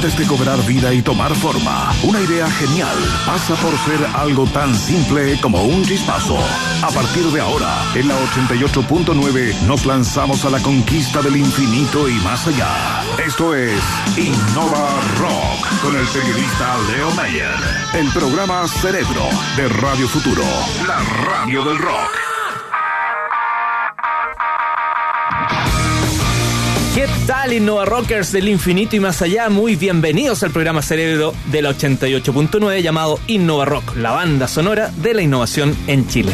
Antes de cobrar vida y tomar forma, una idea genial pasa por ser algo tan simple como un chispazo. A partir de ahora, en la 88.9 nos lanzamos a la conquista del infinito y más allá. Esto es Innova Rock con el periodista Leo Mayer. El programa Cerebro de Radio Futuro, la radio del rock. Tal, Innova Rockers del infinito y más allá? Muy bienvenidos al programa Cerebro de la 88.9 llamado Innova Rock, la banda sonora de la innovación en Chile.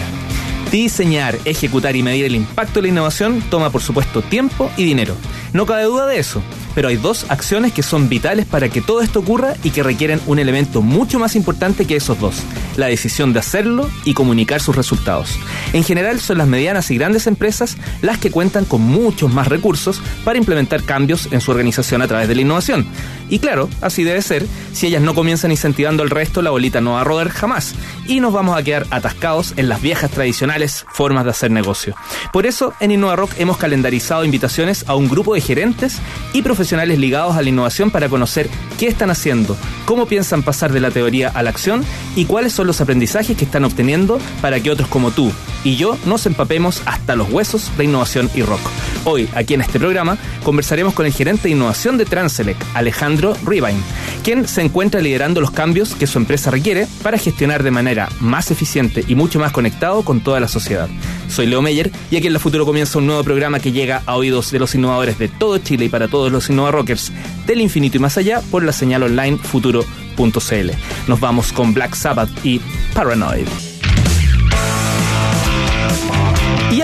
Diseñar, ejecutar y medir el impacto de la innovación toma por supuesto tiempo y dinero. No cabe duda de eso pero hay dos acciones que son vitales para que todo esto ocurra y que requieren un elemento mucho más importante que esos dos, la decisión de hacerlo y comunicar sus resultados. En general son las medianas y grandes empresas las que cuentan con muchos más recursos para implementar cambios en su organización a través de la innovación. Y claro, así debe ser, si ellas no comienzan incentivando al resto, la bolita no va a rodar jamás y nos vamos a quedar atascados en las viejas tradicionales formas de hacer negocio. Por eso, en Innova Rock hemos calendarizado invitaciones a un grupo de gerentes y profesionales ligados a la innovación para conocer qué están haciendo, cómo piensan pasar de la teoría a la acción y cuáles son los aprendizajes que están obteniendo para que otros como tú y yo nos empapemos hasta los huesos de innovación y rock. Hoy, aquí en este programa, conversaremos con el gerente de innovación de Transelec, Alejandro Ribine, quien se encuentra liderando los cambios que su empresa requiere para gestionar de manera más eficiente y mucho más conectado con toda la sociedad. Soy Leo Meyer y aquí en la Futuro comienza un nuevo programa que llega a oídos de los innovadores de todo Chile y para todos los Innova Rockers del infinito y más allá por la señal online futuro.cl. Nos vamos con Black Sabbath y Paranoid.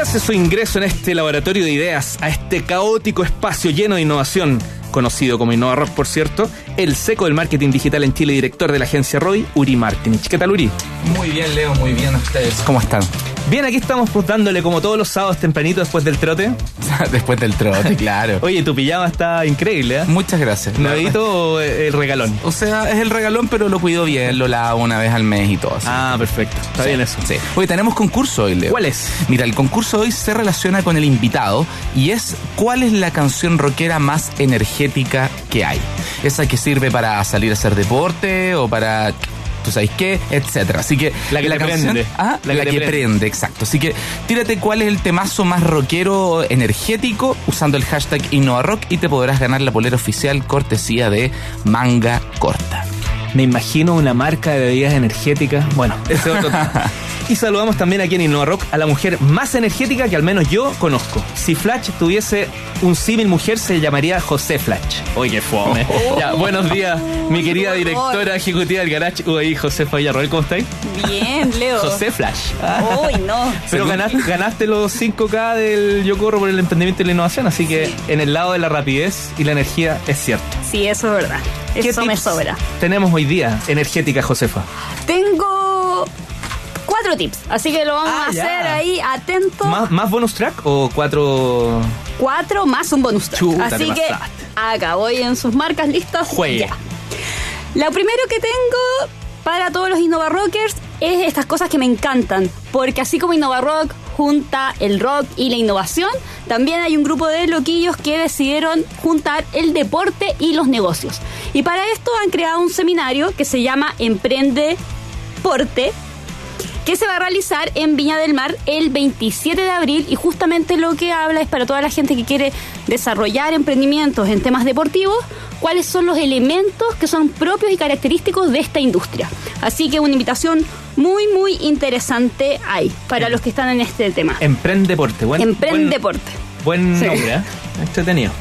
Hace su ingreso en este laboratorio de ideas, a este caótico espacio lleno de innovación, conocido como Innova Rock, por cierto, el seco del marketing digital en Chile, director de la agencia Roy, Uri Martinich. ¿Qué tal, Uri? Muy bien, Leo, muy bien. ¿Ustedes cómo están? Bien, aquí estamos pues, dándole como todos los sábados tempranito después del trote. después del trote, claro. Oye, tu pijama está increíble, ¿eh? Muchas gracias. ¿Nuevito o el regalón? O sea, es el regalón, pero lo cuido bien, lo lavo una vez al mes y todo. Así. Ah, perfecto. Está bien eso. Sí. Oye, tenemos concurso hoy, Leo. ¿Cuál es? Mira, el concurso hoy se relaciona con el invitado y es ¿cuál es la canción rockera más energética que hay? Esa que sirve para salir a hacer deporte o para tú sabes qué, etcétera. Así que la que la prende. Ah, la, que, prende. exacto. Así que tírate cuál es el temazo más rockero energético usando el hashtag InnovaRock y te podrás ganar la polera oficial cortesía de Manga Corta. Me imagino una marca de bebidas energéticas. Bueno, ese otro Y saludamos también aquí en Innova Rock a la mujer más energética que al menos yo conozco. Si Flash tuviese un símil mujer, se llamaría José Flash. Oye, fome. Oh. Ya, buenos días, mi querida directora ejecutiva del Garage UAI, José Villarroel. ¿Cómo estáis? Bien, Leo. José Flash. Uy, no. Pero ganaste, ganaste, los 5K del Yo Corro por el emprendimiento y la innovación, así que en el lado de la rapidez y la energía es cierto. Sí, eso es verdad. Eso me sobra. Tenemos hoy día energética, Josefa. Tengo cuatro tips. Así que lo vamos ah, a hacer ahí, atento. ¿Más, bonus track o cuatro? Cuatro más un bonus track. así que acá voy en sus marcas listas. Juega. Ya. Lo primero que tengo para todos los Innova Rockers es estas cosas que me encantan. Porque así como Innova Rock junta el rock y la innovación, también hay un grupo de loquillos que decidieron juntar el deporte y los negocios. Y para esto han creado un seminario que se llama Emprende Porte que se va a realizar en Viña del Mar el 27 de abril y justamente lo que habla es para toda la gente que quiere desarrollar emprendimientos en temas deportivos, cuáles son los elementos que son propios y característicos de esta industria. Así que una invitación muy, muy interesante hay para los que están en este tema. Emprendeporte, buen Emprendeporte. Buen, buen nombre, ¿eh? Entretenido.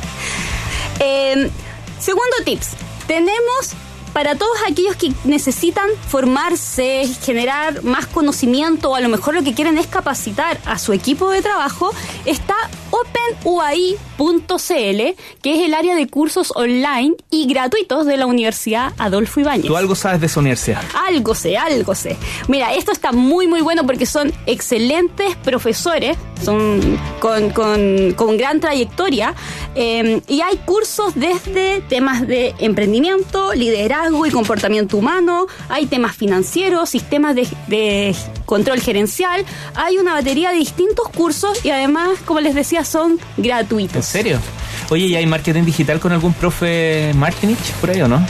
Eh, segundo tips. Tenemos para todos aquellos que necesitan formarse, generar más conocimiento o a lo mejor lo que quieren es capacitar a su equipo de trabajo, está openuai.cl, que es el área de cursos online y gratuitos de la Universidad Adolfo Ibáñez. ¿Tú algo sabes de esa universidad? Algo sé, algo sé. Mira, esto está muy muy bueno porque son excelentes profesores son con, con- con gran trayectoria. Eh, y hay cursos desde temas de emprendimiento, liderazgo y comportamiento humano, hay temas financieros, sistemas de, de control gerencial, hay una batería de distintos cursos y además, como les decía, son ¿En gratuitos. serio? Oye, ¿y hay marketing digital con algún profe Martinich por ahí o no?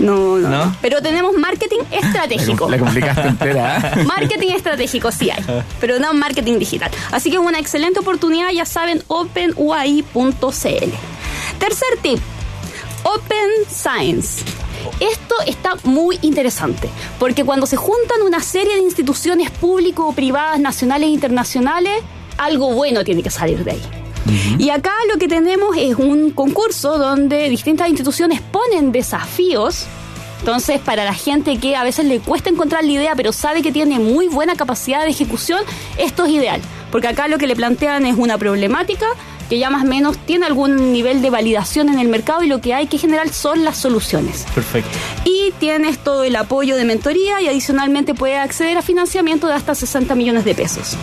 No, no. Pero tenemos marketing estratégico. La complicaste entera. ¿eh? Marketing estratégico sí hay, pero no marketing digital. Así que es una excelente oportunidad, ya saben, openuai.cl. Tercer tip, Open Science. Esto está muy interesante, porque cuando se juntan una serie de instituciones público o privadas, nacionales e internacionales, algo bueno tiene que salir de ahí. Y acá lo que tenemos es un concurso donde distintas instituciones ponen desafíos entonces, para la gente que a veces le cuesta encontrar la idea, pero sabe que tiene muy buena capacidad de ejecución, esto es ideal. Porque acá lo que le plantean es una problemática que ya más o menos tiene algún nivel de validación en el mercado y lo que hay que generar son las soluciones. Perfecto. Y tienes todo el apoyo de mentoría y adicionalmente puedes acceder a financiamiento de hasta 60 millones de pesos.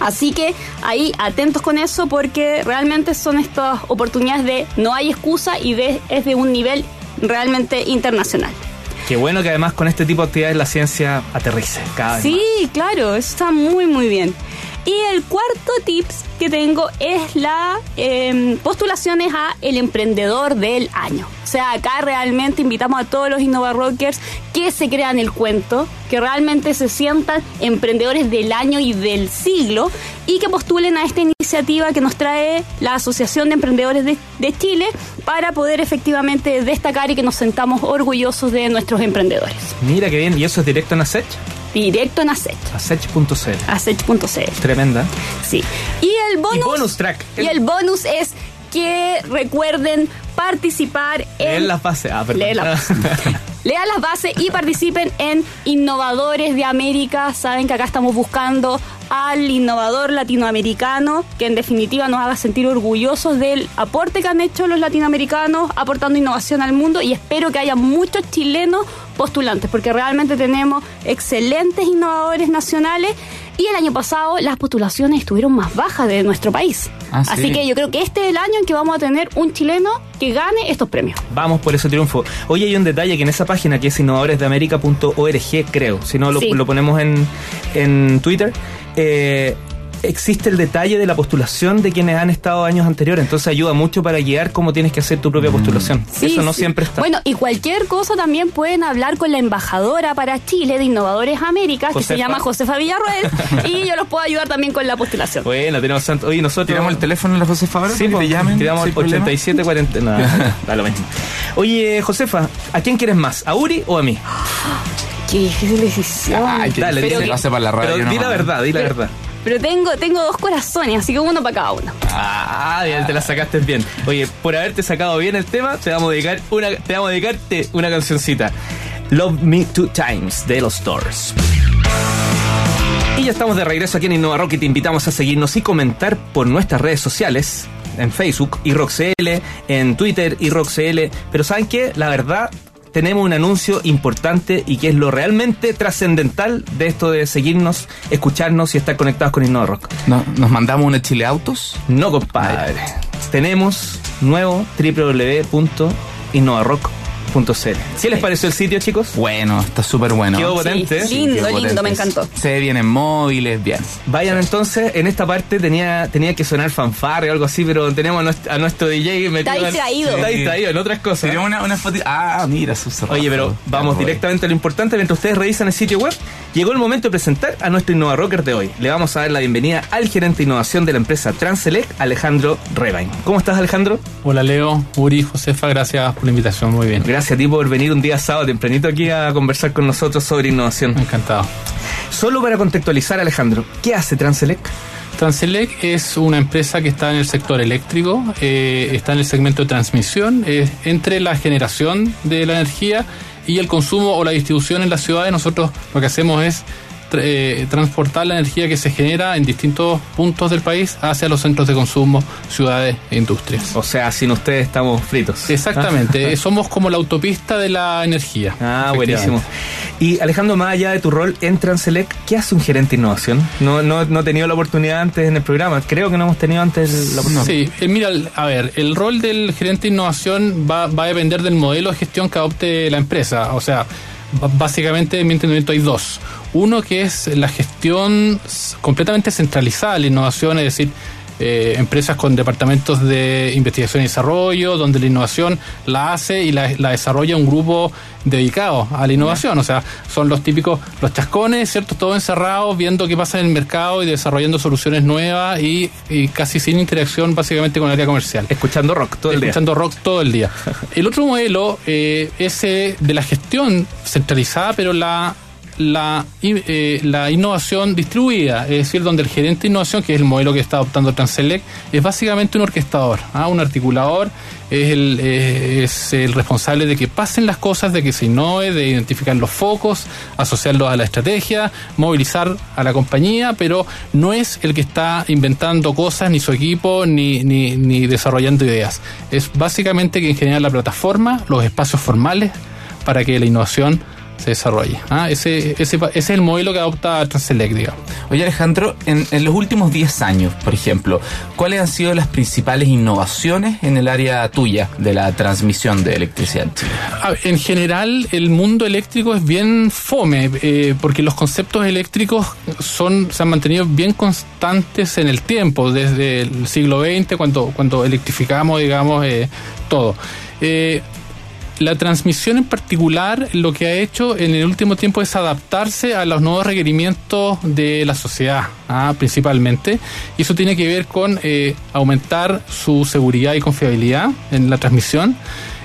Así que ahí atentos con eso porque realmente son estas oportunidades de no hay excusa y de, es de un nivel realmente internacional. Qué bueno que además con este tipo de actividades la ciencia aterrice cada vez Sí, claro, eso está muy, muy bien. Y el cuarto tips que tengo es la eh, postulaciones a el emprendedor del año. O sea, acá realmente invitamos a todos los Innova Rockers que se crean el cuento, que realmente se sientan emprendedores del año y del siglo y que postulen a esta iniciativa que nos trae la Asociación de Emprendedores de, Chile para poder efectivamente destacar y que nos sentamos orgullosos de nuestros emprendedores. Mira qué bien, y eso es directo en Asech, Directo en Asech, asech.cl. asech.cl. Tremenda. Sí. Y el bonus. Y bonus track. Y el bonus es que recuerden participar en. Leer las bases. Ah, perdón. Leer las bases. Lean las bases y participen en Innovadores de América. Saben que acá estamos buscando al innovador latinoamericano que en definitiva nos haga sentir orgullosos del aporte que han hecho los latinoamericanos aportando innovación al mundo y espero que haya muchos chilenos postulantes porque realmente tenemos excelentes innovadores nacionales y el año pasado las postulaciones estuvieron más bajas de nuestro país. Ah, sí. Así que yo creo que este es el año en que vamos a tener un chileno que gane estos premios. Vamos por ese triunfo. Hoy hay un detalle que en esa página que es innovadoresdeamerica.org, creo, si no lo, Sí. lo ponemos en, en Twitter, eh, existe el detalle de la postulación de quienes han estado años anteriores. Entonces ayuda mucho para guiar cómo tienes que hacer tu propia postulación. Sí, Eso no sí. siempre está. Bueno, y cualquier cosa también pueden hablar con la embajadora para Chile de Innovadores América, que se llama Josefa Villarroel, y yo los puedo ayudar también con la postulación. Bueno, tenemos santo. Oye, nosotros. ¿Tiramos el teléfono en la Josefa ahora? Sí, te llamen. tiramos sin el problema? 87 40. No, da lo mismo. Oye, Josefa, ¿a quién quieres más? ¿A Uri o a mí? Qué difícil decisión. Ay, Dale, difícil dile. lo hace para la radio. Pero di la verdad, di la verdad. Pero tengo, tengo dos corazones, así que uno para cada uno. Ah, bien, te la sacaste bien. Oye, por haberte sacado bien el tema, te vamos a dedicar una, te vamos a dedicarte una cancioncita. Love Me Two Times de los Doors. Y ya estamos de regreso aquí en Innova Rock y te invitamos a seguirnos y comentar por nuestras redes sociales, en Facebook, IROXL, en Twitter, IROXL. Pero ¿saben qué? La verdad, tenemos un anuncio importante y que es lo realmente trascendental de esto de seguirnos, escucharnos y estar conectados con Innova Rock. No, ¿Nos mandamos un Chile Autos? No, compadre. Tenemos nuevo www.innovarock.cl. ¿Sí les pareció el sitio, chicos? Bueno, está súper bueno. Quedó potente. Sí, lindo, lindo, me encantó. Se ve bien en móviles, bien. Vayan entonces, en esta parte tenía, tenía que sonar fanfarre o algo así, pero tenemos a nuestro, a nuestro DJ metido en- distraído. Está distraído en otras cosas. Sería una, una foto. Ah, mira, su Oye, pero vamos directamente a lo importante. Mientras ustedes revisan el sitio web, llegó el momento de presentar a nuestro Innova Rocker de hoy. Le vamos a dar la bienvenida al gerente de innovación de la empresa Transelec, Alejandro Rebain. ¿Cómo estás, Alejandro? Hola Leo, Uri, Josefa, gracias por la invitación, muy bien. Gracias a ti por venir un día sábado tempranito aquí a conversar con nosotros sobre innovación. Encantado. Solo para contextualizar, Alejandro, ¿qué hace Transelec? Transelec es una empresa que está en el sector eléctrico, eh, está en el segmento de transmisión, eh, entre la generación de la energía y el consumo o la distribución en las ciudades. Nosotros lo que hacemos es eh, transportar la energía que se genera en distintos puntos del país hacia los centros de consumo, ciudades e industrias. O sea, sin ustedes estamos fritos. Exactamente, eh, somos como la autopista de la energía. Ah, buenísimo. Y Alejandro, más allá de tu rol en Transelec, ¿qué hace un gerente de innovación? No, no, no he tenido la oportunidad antes en el programa. Creo que no hemos tenido antes la oportunidad. Sí, eh, mira, a ver, el rol del gerente de innovación va, va a depender del modelo de gestión que adopte la empresa. O sea, básicamente, en mi entendimiento, hay dos. Uno que es la gestión completamente centralizada de la innovación, es decir, eh, empresas con departamentos de investigación y desarrollo, donde la innovación la hace y la, la desarrolla un grupo dedicado a la innovación. O sea, son los típicos, los chascones, ¿cierto? Todos encerrados, viendo qué pasa en el mercado y desarrollando soluciones nuevas y, y casi sin interacción básicamente con el área comercial. Escuchando rock todo el día. Escuchando rock todo el día. El otro modelo eh, es eh, de la gestión centralizada, pero la, la, eh, la innovación distribuida, es decir, donde el gerente de innovación, que es el modelo que está adoptando Transelec, es básicamente un orquestador, ¿ah? un articulador, es el, eh, es el responsable de que pasen las cosas, de que se innove, de identificar los focos, asociarlos a la estrategia, movilizar a la compañía, pero no es el que está inventando cosas, ni su equipo, ni, ni, ni desarrollando ideas. Es básicamente quien genera la plataforma, los espacios formales para que la innovación se desarrolle. ¿ah? Ese, ese, ese es el modelo que adopta Transelec, digamos. Oye Alejandro, en, en los últimos 10 años, por ejemplo, ¿cuáles han sido las principales innovaciones en el área tuya de la transmisión de electricidad En general, el mundo eléctrico es bien fome, eh, porque los conceptos eléctricos son, se han mantenido bien constantes en el tiempo, desde el siglo XX, cuando, cuando electrificamos, digamos, eh, todo. Eh, la transmisión en particular lo que ha hecho en el último tiempo es adaptarse a los nuevos requerimientos de la sociedad, ah, principalmente. Y eso tiene que ver con eh, aumentar su seguridad y confiabilidad en la transmisión.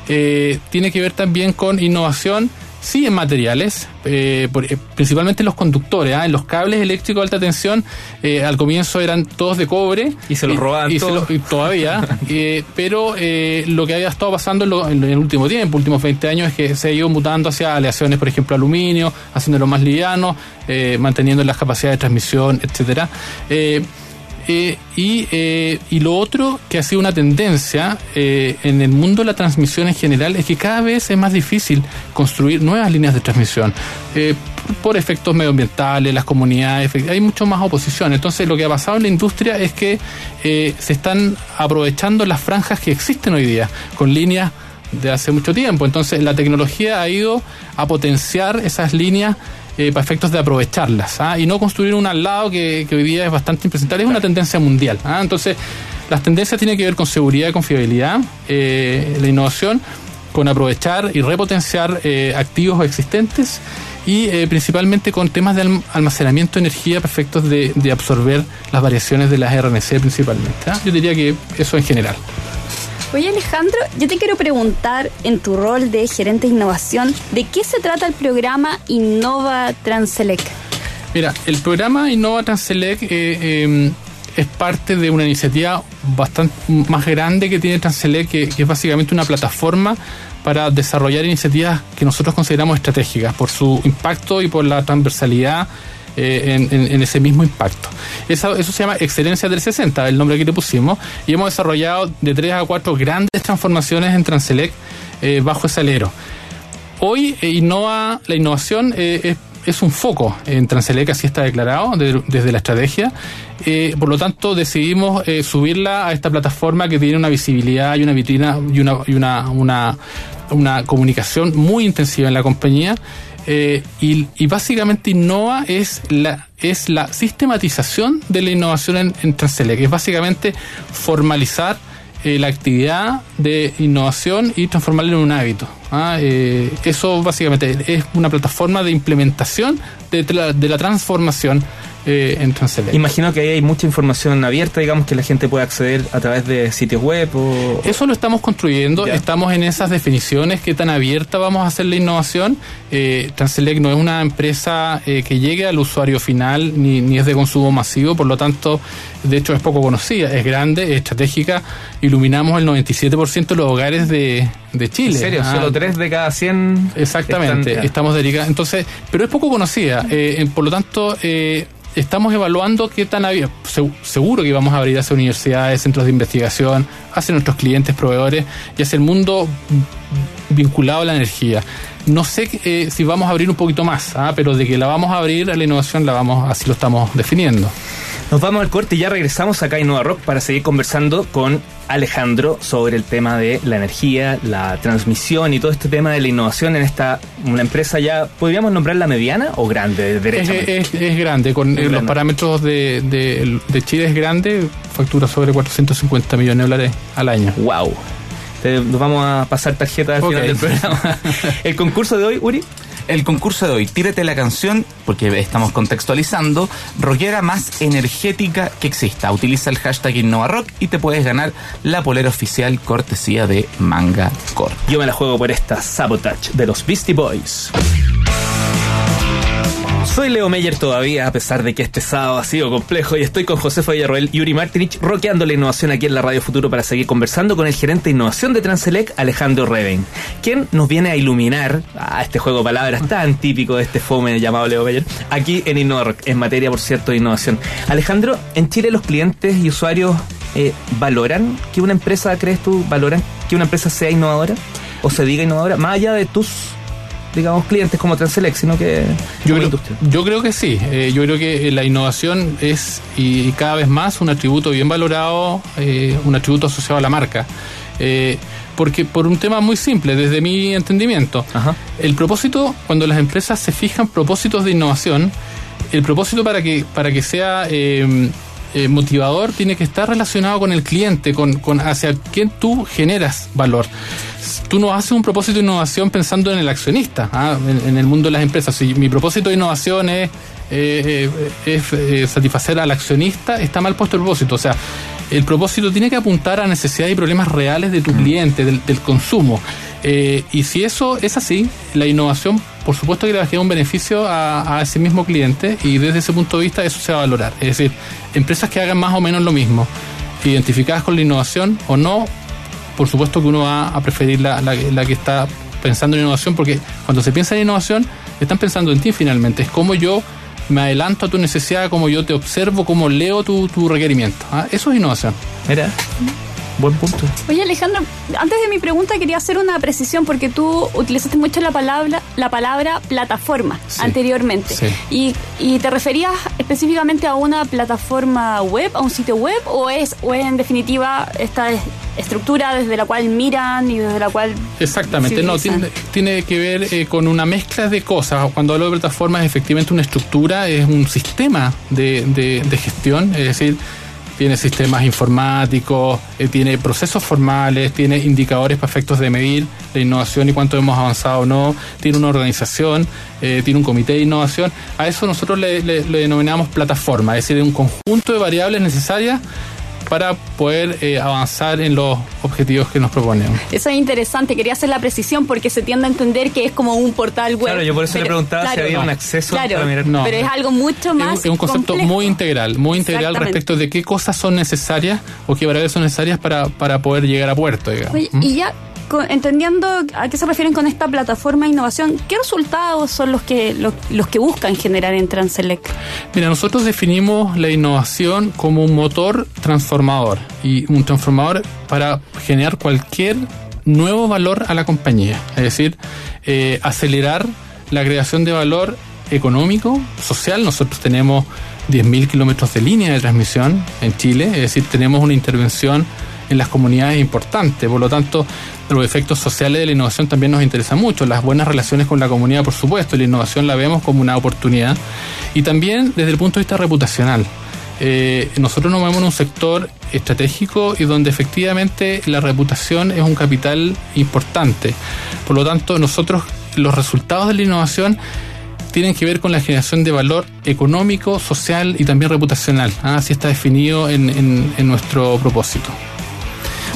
Eh, tiene que ver también con innovación, sí, en materiales, eh, por- eh, principalmente en los conductores, ah, en los cables eléctricos de alta tensión. eh, al comienzo eran todos de cobre. Y se los robaban y se todos. los- y todavía, eh, pero eh, lo que había estado pasando en, lo- en el último tiempo, últimos 20 años, es que se ha ido mutando hacia aleaciones, por ejemplo, aluminio, haciéndolo más liviano, eh, manteniendo las capacidades de transmisión, etcétera. Eh, y, eh, y lo otro que ha sido una tendencia eh, en el mundo de la transmisión en general es que cada vez es más difícil construir nuevas líneas de transmisión eh, por, efectos medioambientales, las comunidades, hay mucho más oposición. Entonces lo que ha pasado en la industria es que se están aprovechando las franjas que existen hoy día con líneas de hace mucho tiempo. Entonces la tecnología ha ido a potenciar esas líneas eh, para efectos de aprovecharlas ¿ah? y no construir una al lado que, que hoy día es bastante impresentable. Es una tendencia mundial. ¿ah? Entonces las tendencias tienen que ver con seguridad y confiabilidad, eh, la innovación, con aprovechar y repotenciar eh, activos existentes y eh, principalmente con temas de alm- almacenamiento de energía perfectos de, de absorber las variaciones de las RNC principalmente. ¿ah? Yo diría que eso en general. Oye Alejandro, yo te quiero preguntar en tu rol de gerente de innovación, ¿de qué se trata el programa Innova Transelec? Mira, el programa Innova Transelec eh, eh, es parte de una iniciativa bastante más grande que tiene Transelec, que, que es básicamente una plataforma para desarrollar iniciativas que nosotros consideramos estratégicas por su impacto y por la transversalidad eh, en, en- en ese mismo impacto. Eso, eso se llama Excelencia 360, el nombre que le pusimos, y hemos desarrollado de tres a cuatro grandes transformaciones en Transelec eh, bajo ese alero. Hoy eh, innova, la innovación eh, es, es un foco en Transelec, así está declarado de- desde la estrategia. Eh, por lo tanto, decidimos eh, subirla a esta plataforma que tiene una visibilidad y una vitrina y una, y una, una, una comunicación muy intensiva en la compañía. Eh, y, básicamente Innova es la, es la sistematización de la innovación en, en Transelec, es básicamente formalizar eh, la actividad de innovación y transformarla en un hábito. ¿ah? Eh, eso básicamente es una plataforma de implementación de la transformación eh, en Transelect. Imagino que ahí hay mucha información abierta, digamos, que la gente puede acceder a través de sitios web o... Eso lo estamos construyendo, Ya. estamos en esas definiciones, qué tan abierta vamos a hacer la innovación. Eh, Transelect no es una empresa eh, que llegue al usuario final ni, ni es de consumo masivo, por lo tanto, de hecho es poco conocida, es grande, es estratégica, iluminamos el 97% de los hogares de, de Chile. ¿En serio? Ah, Solo 3 de cada 100... Exactamente, están- estamos dedicados. Entonces, pero es poco conocida. eh, eh, por lo tanto, eh, estamos evaluando qué tan seguro que vamos a abrir hacia universidades, centros de investigación, hacia nuestros clientes, proveedores y hacia el mundo vinculado a la energía. No sé eh, si vamos a abrir un poquito más, ah, pero de que la vamos a abrir a la innovación, la vamos, así lo estamos definiendo. Nos vamos al corte y ya regresamos acá en Nova Rock para seguir conversando con Alejandro sobre el tema de la energía, la transmisión y todo este tema de la innovación en esta una empresa ya, ¿podríamos nombrarla mediana o grande? Es, es- es grande, con Es eh, los grande. parámetros de, de- de Chile es grande, factura sobre 450 millones de dólares al año. Wow. Te- Nos vamos a pasar tarjeta al Ok. final del programa. el concurso de hoy, Uri. El concurso de hoy, tírate la canción, porque estamos contextualizando, rockera más energética que exista. Utiliza el hashtag InnovaRock y te puedes ganar la polera oficial cortesía de Manga Corp. Yo me la juego por esta Sabotage de los Beastie Boys. Soy Leo Meyer todavía, a pesar de que este sábado ha sido complejo, y estoy con José Villarroel y Yuri Martinich roqueando la innovación aquí en la Radio Futuro para seguir conversando con el gerente de innovación de Transelec, Alejandro Reven, quien nos viene a iluminar a este juego de palabras tan típico de este fome llamado Leo Meyer, aquí en InnovaRock, en materia, por cierto, de innovación. Alejandro, en Chile los clientes y usuarios eh, valoran que una empresa, crees tú, valoran que una empresa sea innovadora o se diga innovadora, más allá de tus, digamos, clientes como Transelec, sino que Yo creo, industria. yo creo que sí. Eh, yo creo que eh, la innovación es y, y cada vez más un atributo bien valorado, eh, un atributo asociado a la marca. Eh, porque por un tema muy simple, desde mi entendimiento, Ajá. el propósito, cuando las empresas se fijan propósitos de innovación, el propósito para que, para que sea eh, motivador tiene que estar relacionado con el cliente, con, con hacia quién tú generas valor. Tú no haces un propósito de innovación pensando en el accionista, ¿ah? en, en el mundo de las empresas. Si mi propósito de innovación es, eh, eh, es, satisfacer al accionista, está mal puesto el propósito. O sea, el propósito tiene que apuntar a necesidades y problemas reales de tu cliente, del, del consumo. Eh, y si eso es así, la innovación, por supuesto que le va a generar un beneficio a, ese mismo cliente y desde ese punto de vista eso se va a valorar. Es decir, empresas que hagan más o menos lo mismo, identificadas con la innovación o no, por supuesto que uno va a preferir la, la- la que está pensando en innovación, porque cuando se piensa en innovación, están pensando en ti finalmente. Es como yo me adelanto a tu necesidad, como yo te observo, como leo tu, tu requerimiento. ¿ah? Eso es innovación. Mira, buen punto. Oye Alejandro, antes de mi pregunta quería hacer una precisión porque tú utilizaste mucho la palabra, la palabra plataforma Sí. anteriormente. Sí. Y, y te referías específicamente a una plataforma web, a un sitio web, o es, o es en definitiva esta es- estructura desde la cual miran y desde la cual Exactamente, no, tiene, tiene que ver eh, con una mezcla de cosas. Cuando hablo de plataforma es efectivamente una estructura, es un sistema de, de- de gestión, es decir, tiene sistemas informáticos, eh, tiene procesos formales, tiene indicadores para efectos de medir la innovación y cuánto hemos avanzado o no, tiene una organización, eh, tiene un comité de innovación. A eso nosotros le, le- le denominamos plataforma, es decir, un conjunto de variables necesarias para poder eh, avanzar en los objetivos que nos proponemos. Eso es interesante, quería hacer la precisión porque se tiende a entender que es como un portal web. Claro, yo por eso le preguntaba si había un acceso claro, para mirar. No. pero es algo mucho más es un concepto complejo. muy integral, muy integral respecto de qué cosas son necesarias o qué variables son necesarias para, para poder llegar a puerto, digamos. Oye, ¿Mm? y ya entendiendo a qué se refieren con esta plataforma de innovación, ¿qué resultados son los que los, que buscan generar en Transelec? Mira, nosotros definimos la innovación como un motor transformador y un transformador para generar cualquier nuevo valor a la compañía. Es decir, eh, acelerar la creación de valor económico, social. Nosotros tenemos 10.000 kilómetros de línea de transmisión en Chile, es decir, tenemos una intervención en las comunidades importante. Por lo tanto, los efectos sociales de la innovación también nos interesan mucho. Las buenas relaciones con la comunidad, por supuesto, la innovación la vemos como una oportunidad. Y también desde el punto de vista reputacional. Eh, nosotros nos movemos en un sector estratégico y donde efectivamente la reputación es un capital importante. Por lo tanto, nosotros los resultados de la innovación tienen que ver con la generación de valor económico, social y también reputacional. ¿ah? Así está definido en nuestro propósito.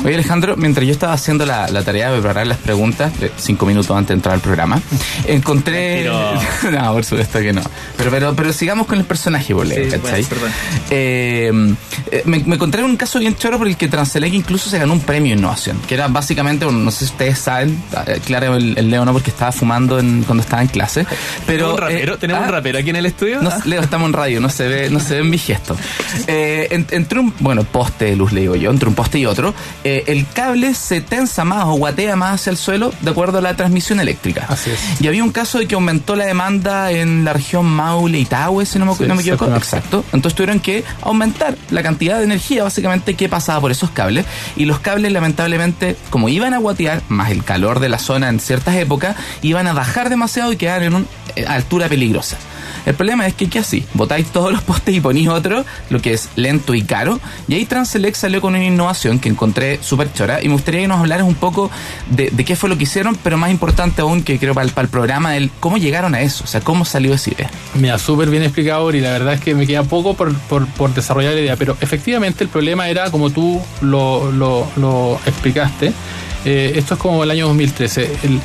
Oye Alejandro, mientras yo estaba haciendo la, la tarea de preparar las preguntas, de cinco minutos antes de entrar al programa, encontré... no, por supuesto que no. Pero, pero, pero sigamos con el personaje, por Sí, ¿cachai? bueno, perdón. Eh, eh, me, me encontré un caso bien choro por el que Transelec incluso se ganó un premio de innovación, que era básicamente, no sé si ustedes saben, eh, claro, el, el Leo no porque estaba fumando en- cuando estaba en clase, pero... ¿Tenemos un rapero? eh, ¿Tenemos ah, un rapero aquí en el estudio? no, Ah. Leo, estamos en radio, no se ve, no se ven mis gestos. Eh, en- entre un, bueno, poste de luz, le digo yo, entre un poste y otro, eh, el cable se tensa más o guatea más hacia el suelo de acuerdo a la transmisión eléctrica. Así es. Y había un caso de que aumentó la demanda en la región Maule y Tahue, si no me, Sí, no me equivoco. Exacto. Entonces tuvieron que aumentar la cantidad de energía, básicamente, que pasaba por esos cables. Y los cables, lamentablemente, como iban a guatear, más el calor de la zona en ciertas épocas, iban a bajar demasiado y quedar en una altura peligrosa. El problema es que, ¿qué así? Botáis todos los postes y ponís otro, lo que es lento y caro. Y ahí Transelec salió con una innovación que encontré súper chora. Y me gustaría que nos hablaras un poco de, qué fue lo que hicieron, pero más importante aún, que creo para el, programa, el cómo llegaron a eso. O sea, cómo salió esa idea. Mira, súper bien explicado y la verdad es que me queda poco por desarrollar la idea, pero efectivamente el problema era como tú lo, lo- lo explicaste, eh, esto es como el año 2013, el-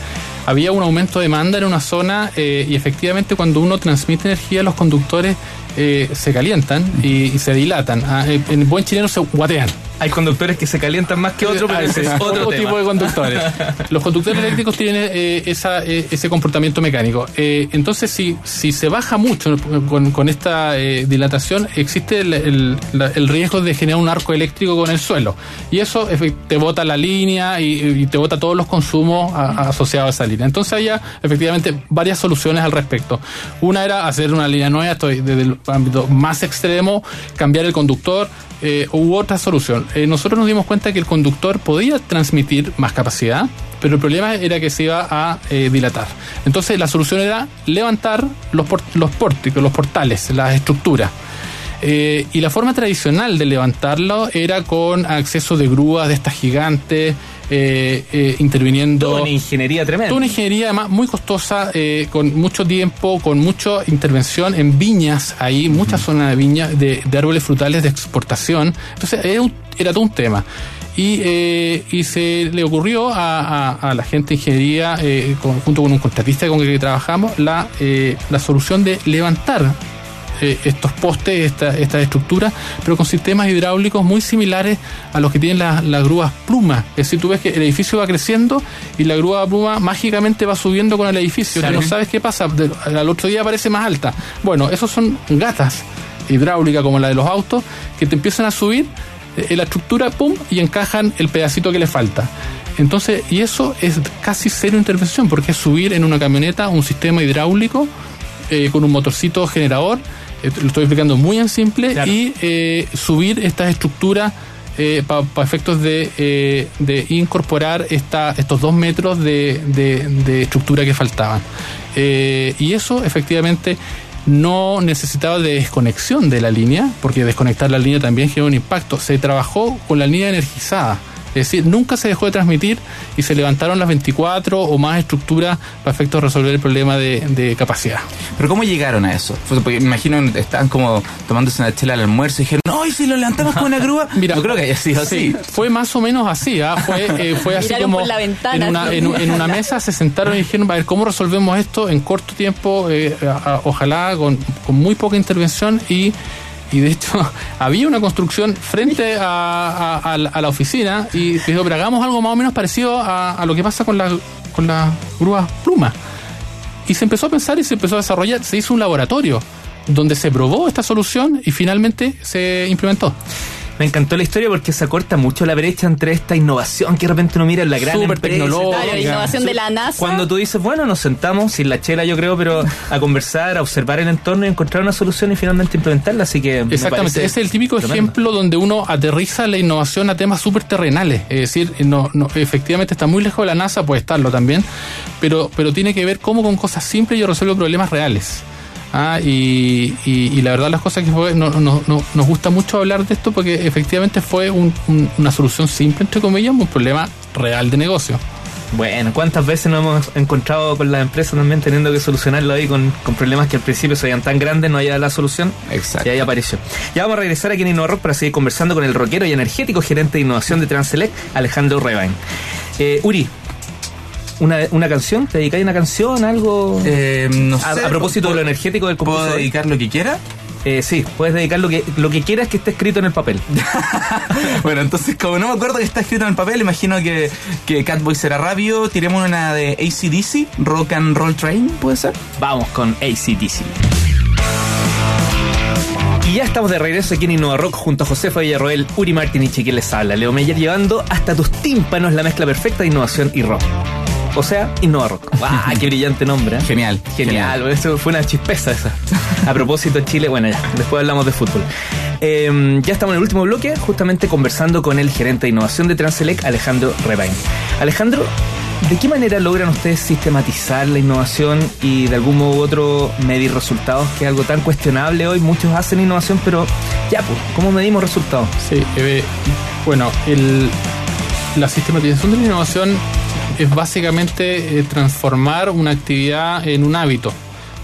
había un aumento de demanda en una zona eh, y efectivamente cuando uno transmite energía los conductores eh, se calientan y, y se dilatan, Ah, eh, en buen chileno se guatean. Hay conductores que se calientan más que otros, pero Ah, ese es otro, tema. tipo de conductores. Los conductores eléctricos tienen eh, esa, eh, ese comportamiento mecánico. Eh, entonces, si, si se baja mucho con, con esta eh, dilatación, existe el, el- la- el riesgo de generar un arco eléctrico con el suelo. Y eso te bota la línea y, y te bota todos los consumos a- a- asociados a esa línea. Entonces, había efectivamente varias soluciones al respecto. Una era hacer una línea nueva, estoy desde el ámbito más extremo, cambiar el conductor eh, u otra solución. Eh, nosotros nos dimos cuenta que el conductor podía transmitir más capacidad, pero el problema era que se iba a eh, dilatar. Entonces la solución era levantar los, los pórticos, los portales, las estructuras. Y la forma tradicional de levantarlo era con acceso de grúas de estas gigantes, eh, eh, interviniendo... Toda una ingeniería tremenda. Toda una ingeniería además muy costosa, eh, con mucho tiempo, con mucha intervención en viñas, ahí, muchas zonas de viñas, de, de árboles frutales de exportación. Entonces era, un- era todo un tema. Y, eh, y se le ocurrió a, a- a la gente de ingeniería, eh, con- junto con un contratista con el que trabajamos, la, eh, la solución de levantar eh, estos postes, esta, esta estructura, pero con sistemas hidráulicos muy similares a los que tienen las, las grúas pluma. Es decir, tú ves que el edificio va creciendo y la grúa pluma mágicamente va subiendo con el edificio. Claro. No sabes qué pasa, de- al otro día aparece más alta. Bueno, esos son gatas hidráulicas como la de los autos que te empiezan a subir eh, en la estructura, pum, y encajan el pedacito que le falta. Entonces, y eso es casi cero intervención, porque es subir en una camioneta un sistema hidráulico eh, con un motorcito generador, lo estoy explicando muy en simple, Claro. y eh, subir estas estructuras para efectos de, eh, de incorporar esta, estos dos metros de, de- de estructura que faltaban. Eh, y eso efectivamente no necesitaba de desconexión de la línea, porque desconectar la línea también genera un impacto. Se trabajó con la línea energizada. Es decir, nunca se dejó de transmitir y se levantaron las 24 o más estructuras para efectos de resolver el problema de, de capacidad. Pero ¿cómo llegaron a eso? Fue- Porque me imagino estaban como tomándose una chela al almuerzo y dijeron, no, ¿y si lo levantamos con una grúa? Mira, no creo que haya sido así. Sí, fue más o menos así, ¿ah? fue, eh, fue así Miraron como por la ventana, en, una, en, en una mesa se sentaron y dijeron, a ver, ¿cómo resolvemos esto en corto tiempo? eh, a- a- ojalá con, con muy poca intervención y, y de hecho había una construcción frente a, la- la oficina y dijo, pero hagamos algo más o menos parecido a, lo que pasa con las con las grúas plumas. Y se empezó a pensar y se empezó a desarrollar, se hizo un laboratorio donde se probó esta solución y finalmente se implementó. Me encantó la historia porque se acorta mucho la brecha entre esta innovación que de repente uno mira en la gran Súper empresa y tecnológica. la innovación de la NASA. Cuando tú dices, bueno, nos sentamos sin la chela, yo creo, pero a conversar, a observar el entorno y encontrar una solución y finalmente implementarla. Así que. me Exactamente, es el típico tremendo. ejemplo donde uno aterriza la innovación a temas súper terrenales. Es decir, no, no, efectivamente está muy lejos de la NASA, puede estarlo también, pero, pero tiene que ver cómo con cosas simples yo resuelvo problemas reales. Ah, y, y- y la verdad las cosas que fue, no, no- no- nos gusta mucho hablar de esto porque efectivamente fue un- un- una solución simple, entre comillas, un problema real de negocio. Bueno, ¿cuántas veces nos hemos encontrado con las empresas también teniendo que solucionarlo ahí con, con problemas que al principio se veían tan grandes, no había la solución? Exacto. Y ahí apareció. Ya vamos a regresar aquí en InnovaRock para seguir conversando con el rockero y energético gerente de innovación de Transelec, Alejandro Rebain. Eh, Uri, una, una canción, ¿te dedicáis una canción, algo? Eh, no a, sé, a propósito de lo ¿puedo- energético del ¿Puedo compuso hoy? dedicar lo que quiera? Eh, sí, puedes dedicar lo que, lo que quieras que esté escrito en el papel. bueno, entonces, como no me acuerdo que está escrito en el papel, imagino que, que Catboy será rápido. Tiremos una de ACDC, Rock and Roll Train, ¿puede ser? Vamos con ACDC. Y ya estamos de regreso aquí en Innova Rock junto a Josefa Villarroel, Uri Martin y Chiquín les habla. Leo Meyer llevando hasta tus tímpanos la mezcla perfecta de innovación y rock. O sea, Innova Rock. ¡Wow! ¡Qué brillante nombre! ¿eh? Genial, Genial, genial. eso fue una chispeza esa. A propósito, Chile, bueno, ya, después hablamos de fútbol. Eh, ya estamos en el último bloque, justamente conversando con el gerente de innovación de Transelec, Alejandro Rebain. Alejandro, ¿de qué manera logran ustedes sistematizar la innovación y de algún modo u otro medir resultados, que es algo tan cuestionable hoy? Muchos hacen innovación, pero ya, pues, ¿cómo medimos resultados? Sí, eh, bueno, el- la sistematización de la innovación es básicamente eh, transformar una actividad en un hábito.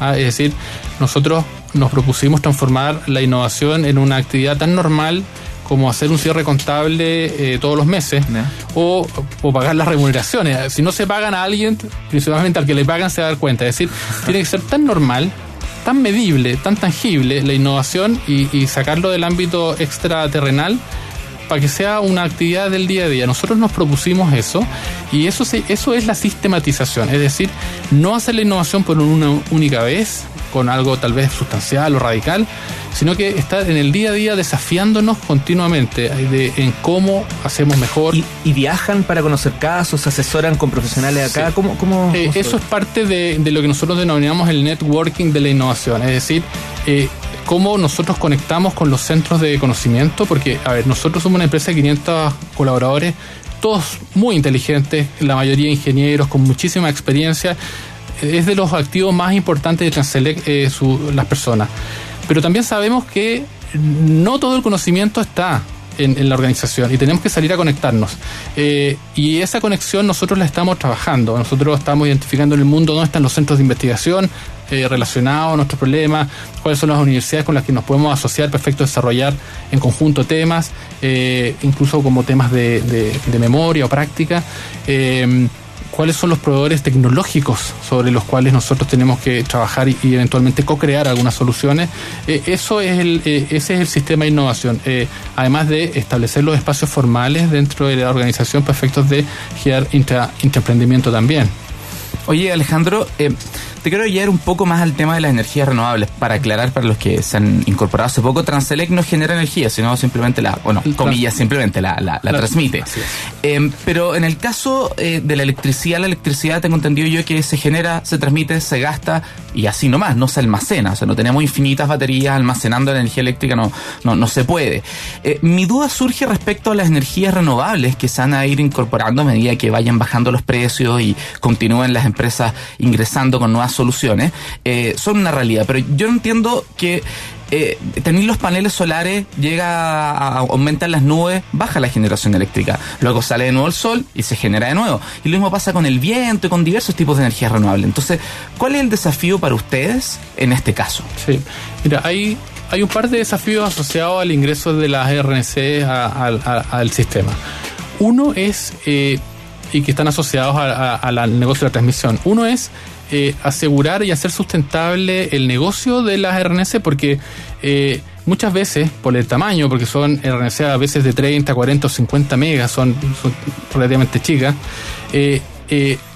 Ah, Es decir, nosotros nos propusimos transformar la innovación en una actividad tan normal como hacer un cierre contable eh, todos los meses o, o pagar las remuneraciones. Si no se pagan a alguien, principalmente al que le pagan se va a dar cuenta. Es decir, tiene que ser tan normal, tan medible, tan tangible la innovación y, y sacarlo del ámbito extraterrenal para que sea una actividad del día a día. Nosotros nos propusimos eso y eso, se- eso es la sistematización, es decir, no hacer la innovación por una única vez, con algo tal vez sustancial o radical, sino que estar en el día a día desafiándonos continuamente eh, de, en cómo hacemos mejor. ¿Y, y viajan para conocer casos, se asesoran con profesionales acá? Sí. ¿Cómo, cómo, Eh, eso es parte de, de lo que nosotros denominamos el networking de la innovación, es decir, eh, cómo nosotros conectamos con los centros de conocimiento, porque, a ver, nosotros somos una empresa de 500 colaboradores, todos muy inteligentes, la mayoría ingenieros con muchísima experiencia, es de los activos más importantes de Transelec eh, su- las personas. Pero también sabemos que no todo el conocimiento está en, la organización y tenemos que salir a conectarnos. Eh, y esa conexión nosotros la estamos trabajando. Nosotros estamos identificando en el mundo dónde están los centros de investigación eh, relacionados a nuestros problemas, cuáles son las universidades con las que nos podemos asociar, perfecto desarrollar en conjunto temas, eh, incluso como temas de memoria o práctica. Cuáles son los proveedores tecnológicos sobre los cuales nosotros tenemos que trabajar y, eventualmente co-crear algunas soluciones. Eh, eso es el, eh, ese es el sistema de innovación. Eh, además de establecer los espacios formales dentro de la organización para efectos de intra, intraemprendimiento también. Oye, Alejandro, eh, te quiero llevar un poco más al tema de las energías renovables. Para aclarar para los que se han incorporado hace poco, Transelec no genera energía, sino simplemente la, bueno, comillas, simplemente la, la- la La- transmite. Eh, pero en el caso eh, de la electricidad, la electricidad tengo entendido yo que se genera, se transmite, se gasta y así nomás, no se almacena. O sea, no tenemos infinitas baterías almacenando la energía eléctrica, no, no, no se puede. Eh, mi duda surge respecto a las energías renovables que se van a ir incorporando a medida que vayan bajando los precios y continúen las empresas ingresando con nuevas soluciones. Eh, son una realidad, pero yo entiendo que eh, tener los paneles solares llega a, aumentar las nubes, baja la generación eléctrica. Luego sale de nuevo el sol y se genera de nuevo. Y lo mismo pasa con el viento y con diversos tipos de energías renovables. Entonces, ¿cuál es el desafío para ustedes en este caso? Sí, mira, hay, hay un par de desafíos asociados al ingreso de las RNC al sistema. Uno es, eh, y que están asociados al negocio de la transmisión, uno es eh, asegurar y hacer sustentable el negocio de las RNC porque eh, muchas veces, por el tamaño, porque son RNC a veces de 30, 40 o 50 megas, son, relativamente chicas, eh,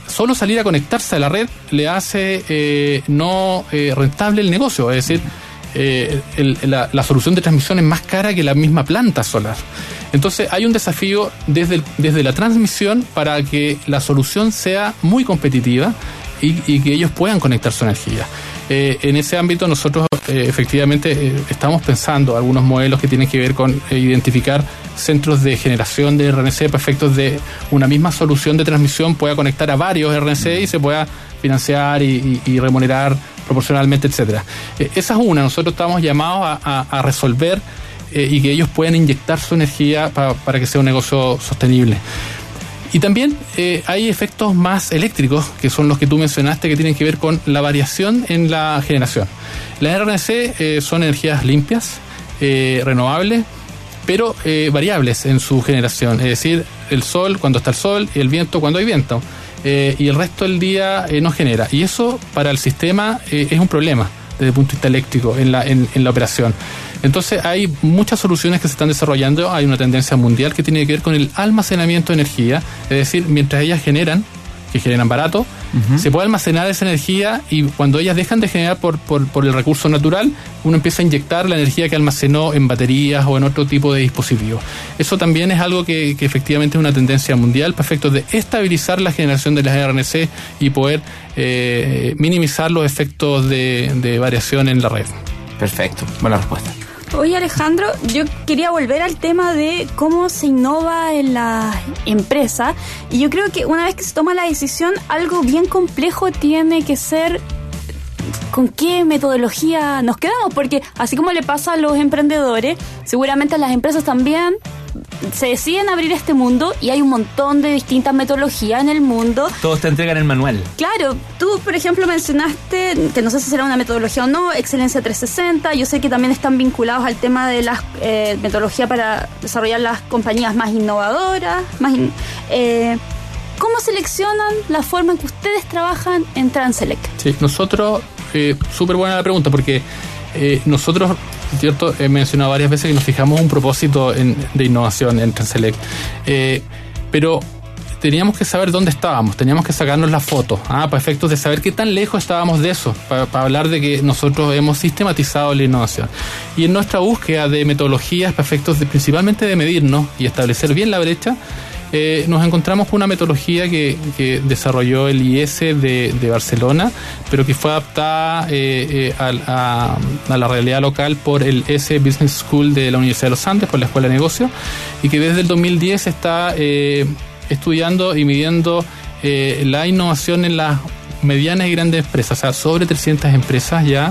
solo salir a conectarse a la red le hace no rentable el negocio, es decir, la, la solución de transmisión es más cara que la misma planta solar. Entonces hay un desafío desde, desde la transmisión para que la solución sea muy competitiva y, que ellos puedan conectar su energía. Eh, en ese ámbito nosotros eh, efectivamente eh, estamos pensando algunos modelos que tienen que ver con identificar centros de generación de RNC para efectos de una misma solución de transmisión pueda conectar a varios RNC y se pueda financiar y, remunerar proporcionalmente, etcétera. Esa es una, nosotros estamos llamados a resolver eh, y que ellos puedan inyectar su energía pa- para que sea un negocio sostenible. Y también eh, hay efectos más eléctricos, que son los que tú mencionaste, que tienen que ver con la variación en la generación. Las RNC eh, son energías limpias, eh, renovables, pero variables en su generación. Es decir, el sol cuando está el sol y el viento cuando hay viento. y el resto del día no genera. Y eso para el sistema es un problema desde el punto de vista eléctrico en la, en la operación. Entonces hay muchas soluciones que se están desarrollando, hay una tendencia mundial que tiene que ver con el almacenamiento de energía, es decir, mientras ellas generan, que generan barato, se puede almacenar esa energía y cuando ellas dejan de generar por, por, el recurso natural, uno empieza a inyectar la energía que almacenó en baterías o en otro tipo de dispositivos. Eso también es algo que, efectivamente es una tendencia mundial para efectos de estabilizar la generación de las RNC y poder eh, minimizar los efectos de, de variación en la red. Perfecto, buena respuesta. Oye Alejandro, yo quería volver al tema de cómo se innova en la empresa. Y yo creo que una vez que se toma la decisión, algo bien complejo tiene que ser con qué metodología nos quedamos, porque así como le pasa a los emprendedores, seguramente a las empresas también se deciden abrir este mundo y hay un montón de distintas metodologías en el mundo. Todos te entregan el manual. Claro, tú por ejemplo mencionaste, que no sé si será una metodología o no, Excelencia 360, yo sé que también están vinculados al tema de la eh, metodología para desarrollar las compañías más innovadoras, más eh, ¿Cómo seleccionan la forma en que ustedes trabajan en Transelect? Sí, nosotros, eh, súper buena la pregunta, porque eh, nosotros ¿cierto? He mencionado varias veces que nos fijamos un propósito de innovación en Transelect. Eh, pero teníamos que saber dónde estábamos, teníamos que sacarnos la foto, ah, para efectos de saber qué tan lejos estábamos de eso, para, hablar de que nosotros hemos sistematizado la innovación. Y en nuestra búsqueda de metodologías, para efectos de, principalmente de medirnos y establecer bien la brecha, eh, nos encontramos con una metodología que, desarrolló el IS de, Barcelona, pero que fue adaptada eh, eh, a, la realidad local por el S Business School de la Universidad de los Andes, por la Escuela de Negocios, y que desde el 2010 está estudiando y midiendo la innovación en las medianas y grandes empresas, o sea, sobre 300 empresas ya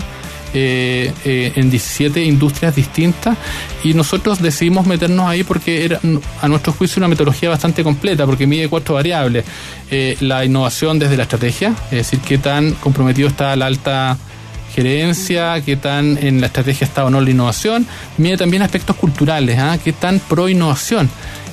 eh, eh, en 17 industrias distintas y nosotros decidimos meternos ahí porque era a nuestro juicio una metodología bastante completa porque mide cuatro variables. Eh, la innovación desde la estrategia, es decir, qué tan comprometido está la alta gerencia, qué tan en la estrategia está o no la innovación, mide también aspectos culturales, ¿ah? qué tan pro innovación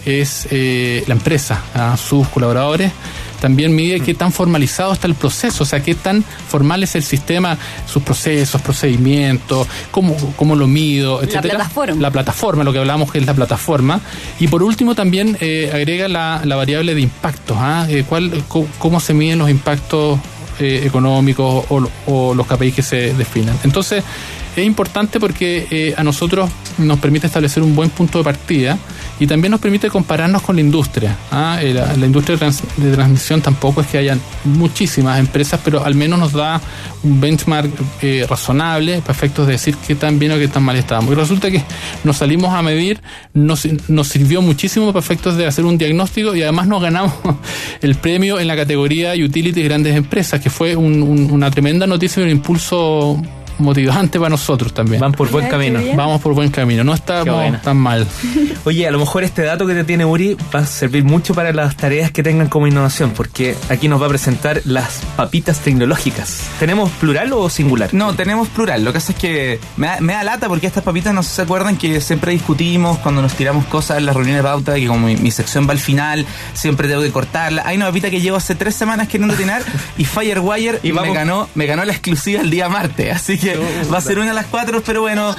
es la empresa, ¿ah? sus colaboradores también mide qué tan formalizado está el proceso, o sea, qué tan formal es el sistema, sus procesos, procedimientos, cómo, cómo lo mido, etc. La plataforma. La plataforma, lo que hablamos que es la plataforma. Y por último también eh, agrega la, variable de impacto, ¿ah? Eh, ¿cuál, cómo, se miden los impactos eh, económicos o, o, los KPIs que se definan. Entonces, es importante porque a nosotros nos permite establecer un buen punto de partida y también nos permite compararnos con la industria. ¿ah? Eh, la, industria de, transmisión tampoco es que haya muchísimas empresas, pero al menos nos da un benchmark eh, razonable para efectos de decir qué tan bien o qué tan mal estábamos. Y resulta que nos salimos a medir, nos, nos sirvió muchísimo para efectos de hacer un diagnóstico y además nos ganamos el premio en la categoría Utilities Grandes Empresas, que fue una tremenda noticia y un impulso motivante para nosotros también. Van por buen camino. Vamos por buen camino, no estamos tan mal. Oye, a lo mejor este dato que te tiene Uri va a servir mucho para las tareas que tengan como innovación, porque aquí nos va a presentar las papitas tecnológicas. ¿Tenemos plural o singular? No, tenemos plural. Lo que pasa es que me da, lata porque estas papitas no se acuerdan que siempre discutimos cuando nos tiramos cosas en las reuniones de pauta, que como mi, sección va al final, siempre tengo que cortarla. Hay una papita que llevo hace tres semanas queriendo tener y Firewire y me ganó, me ganó la exclusiva el día martes, así que va a ser una a las cuatro, pero bueno.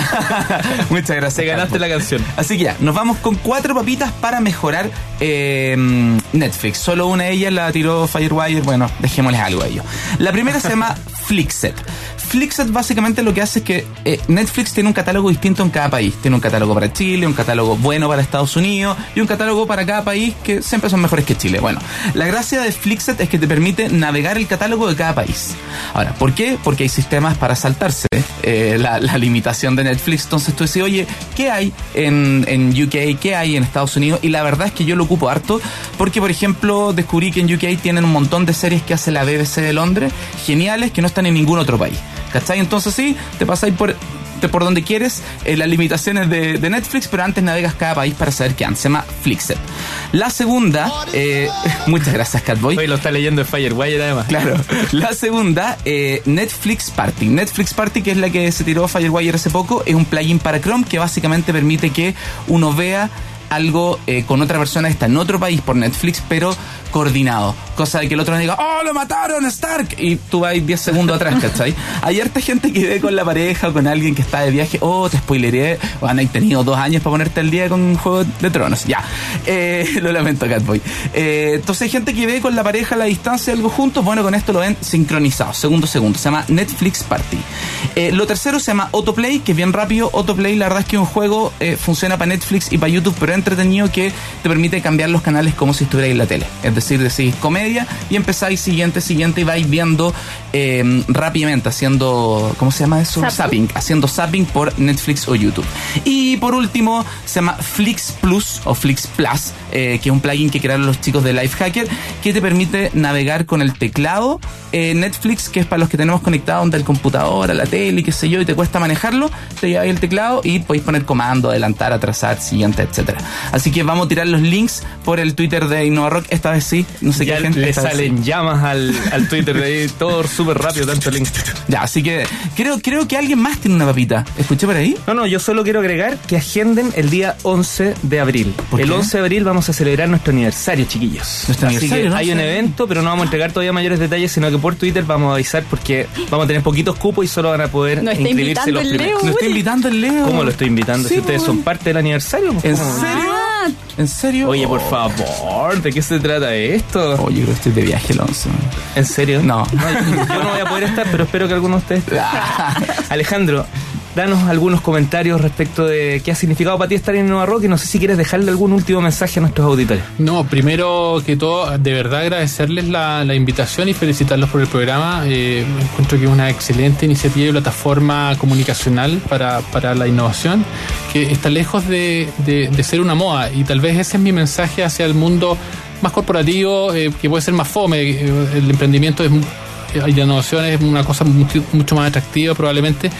Muchas gracias. ganaste la canción. Así que ya, nos vamos con cuatro papitas para mejorar em, Netflix. Solo una de ellas la tiró Firewire. Bueno, dejémosles algo a ellos. La primera se llama Flixet. Flixet básicamente lo que hace es que eh, Netflix tiene un catálogo distinto en cada país. Tiene un catálogo para Chile, un catálogo bueno para Estados Unidos y un catálogo para cada país que siempre son mejores que Chile. Bueno, la gracia de Flixet es que te permite navegar el catálogo de cada país. Ahora, ¿por qué? Porque hay sistemas para saltarse eh, la, limitación de Netflix. Entonces tú dices, oye, ¿qué hay en, en UK? ¿Qué hay en Estados Unidos? Y la verdad es que yo lo ocupo harto porque, por ejemplo, descubrí que en UK tienen un montón de series que hace la BBC de Londres, geniales, que no están en ningún otro país. ¿Cachai? Entonces sí, te pasáis por por donde quieres eh, las limitaciones de, de Netflix, pero antes navegas cada país para saber qué antes. Se llama Flixet. La segunda, eh, muchas gracias, Catboy. Hoy lo está leyendo en Firewire además. Claro. La segunda, eh, Netflix Party. Netflix Party, que es la que se tiró Firewire hace poco, es un plugin para Chrome que básicamente permite que uno vea algo eh, con otra persona que está en otro país por Netflix, pero coordinado. Cosa de que el otro diga, ¡Oh, lo mataron, Stark! Y tú vas 10 segundos atrás, ¿cachai? Hay harta gente que ve con la pareja o con alguien que está de viaje, ¡Oh, te spoileré! Van a tenido dos años para ponerte al día con Juego de Tronos. Ya. Eh, lo lamento, Catboy. Eh, entonces hay gente que ve con la pareja a la distancia algo juntos. Bueno, con esto lo ven sincronizado. Segundo, segundo. Se llama Netflix Party. Eh, lo tercero se llama Autoplay, que es bien rápido. Autoplay, la verdad es que es un juego, eh, funciona para Netflix y para YouTube, pero entretenido que te permite cambiar los canales como si estuvierais en la tele. Es decir, decís comedia y empezáis siguiente, siguiente y vais viendo eh, rápidamente, haciendo, ¿cómo se llama eso? Zapping. Zapping, haciendo zapping por Netflix o YouTube. Y por último, se llama Flix Plus o Flix Plus, eh, que es un plugin que crearon los chicos de Lifehacker, que te permite navegar con el teclado eh, Netflix, que es para los que tenemos conectado del computador, a la tele y qué sé yo, y te cuesta manejarlo, te lleváis el teclado y podéis poner comando, adelantar, atrasar, siguiente, etcétera. Así que vamos a tirar los links por el Twitter de Innova Rock, esta vez sí, no sé ya qué gente. le salen llamas al, al Twitter de ahí, todo súper rápido, tanto link. Ya, así que creo, creo que alguien más tiene una papita. ¿Escuché por ahí? No, no, yo solo quiero agregar que agenden el día 11 de abril. ¿Por el qué? 11 de abril vamos a celebrar nuestro aniversario, chiquillos. Nuestro Así aniversario, que ¿no? hay un evento, pero no vamos a entregar todavía mayores detalles, sino que por Twitter vamos a avisar porque vamos a tener poquitos cupos y solo van a poder Nos está inscribirse invitando los el primeros. Nos está invitando el Leo. ¿Cómo lo estoy invitando? Sí, si ustedes son parte del aniversario. pues, ¿En serio? ¿En serio? Oye, por Oh. favor, ¿de qué se trata esto? Oye, creo que estoy de viaje, Alonso. ¿En serio? No. yo no voy a poder estar, pero espero que alguno de ustedes esté. Alejandro, danos algunos comentarios respecto de qué ha significado para ti estar en Nueva Rock y no sé si quieres dejarle algún último mensaje a nuestros auditores. No, primero que todo, de verdad agradecerles la, invitación y felicitarlos por el programa. Eh, encuentro que es una excelente iniciativa y plataforma comunicacional para, para la innovación, que está lejos de, de- ser una moda y tal vez ese es mi mensaje hacia el mundo más corporativo, eh, que puede ser más fome. Eh, El emprendimiento es la innovación es una cosa mucho, mucho más atractiva probablemente,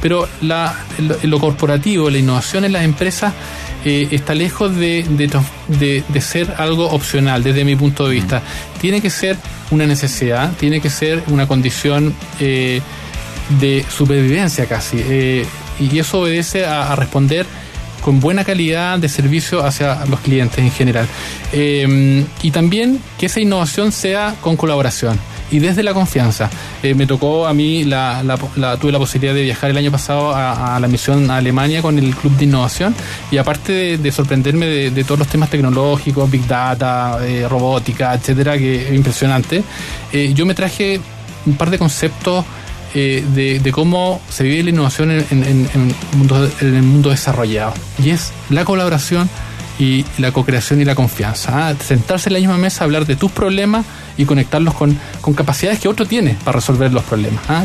pero la, lo, lo corporativo, la innovación en las empresas eh, está lejos de, de trans- de- de ser algo opcional desde mi punto de vista. Tiene que ser una necesidad, tiene que ser una condición eh, de supervivencia casi. eh, y eso obedece a, a responder con buena calidad de servicio hacia los clientes en general. Eh, y también que esa innovación sea con colaboración y desde la confianza. Eh, me tocó a mí, la, la- la- tuve la posibilidad de viajar el año pasado a, a la misión a Alemania con el Club de Innovación y aparte de, de sorprenderme de, de todos los temas tecnológicos, Big Data, eh, robótica, etcétera, que es impresionante, eh, yo me traje un par de conceptos eh, de, de cómo se vive la innovación en, en- en- mundo, en el mundo desarrollado. Y es la colaboración y la co-creación y la confianza. ¿ah? Sentarse en la misma mesa, hablar de tus problemas y conectarlos con, con capacidades que otro tiene para resolver los problemas. ¿ah?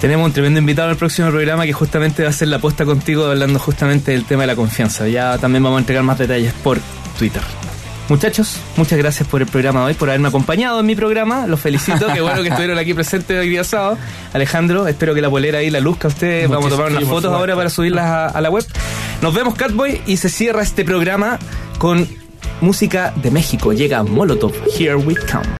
Tenemos un tremendo invitado al próximo programa que justamente va a ser la apuesta contigo hablando justamente del tema de la confianza. Ya también vamos a entregar más detalles por Twitter. Muchachos, muchas gracias por el programa de hoy, por haberme acompañado en mi programa. Los felicito, qué bueno que estuvieron aquí presentes hoy día sábado. Alejandro, espero que la polera ahí la luzca a usted. Vamos a tomar unas fotos ahora para subirlas a, a la web. Nos vemos, Catboy, y se cierra este programa con música de México. Llega Molotov, Here We Come.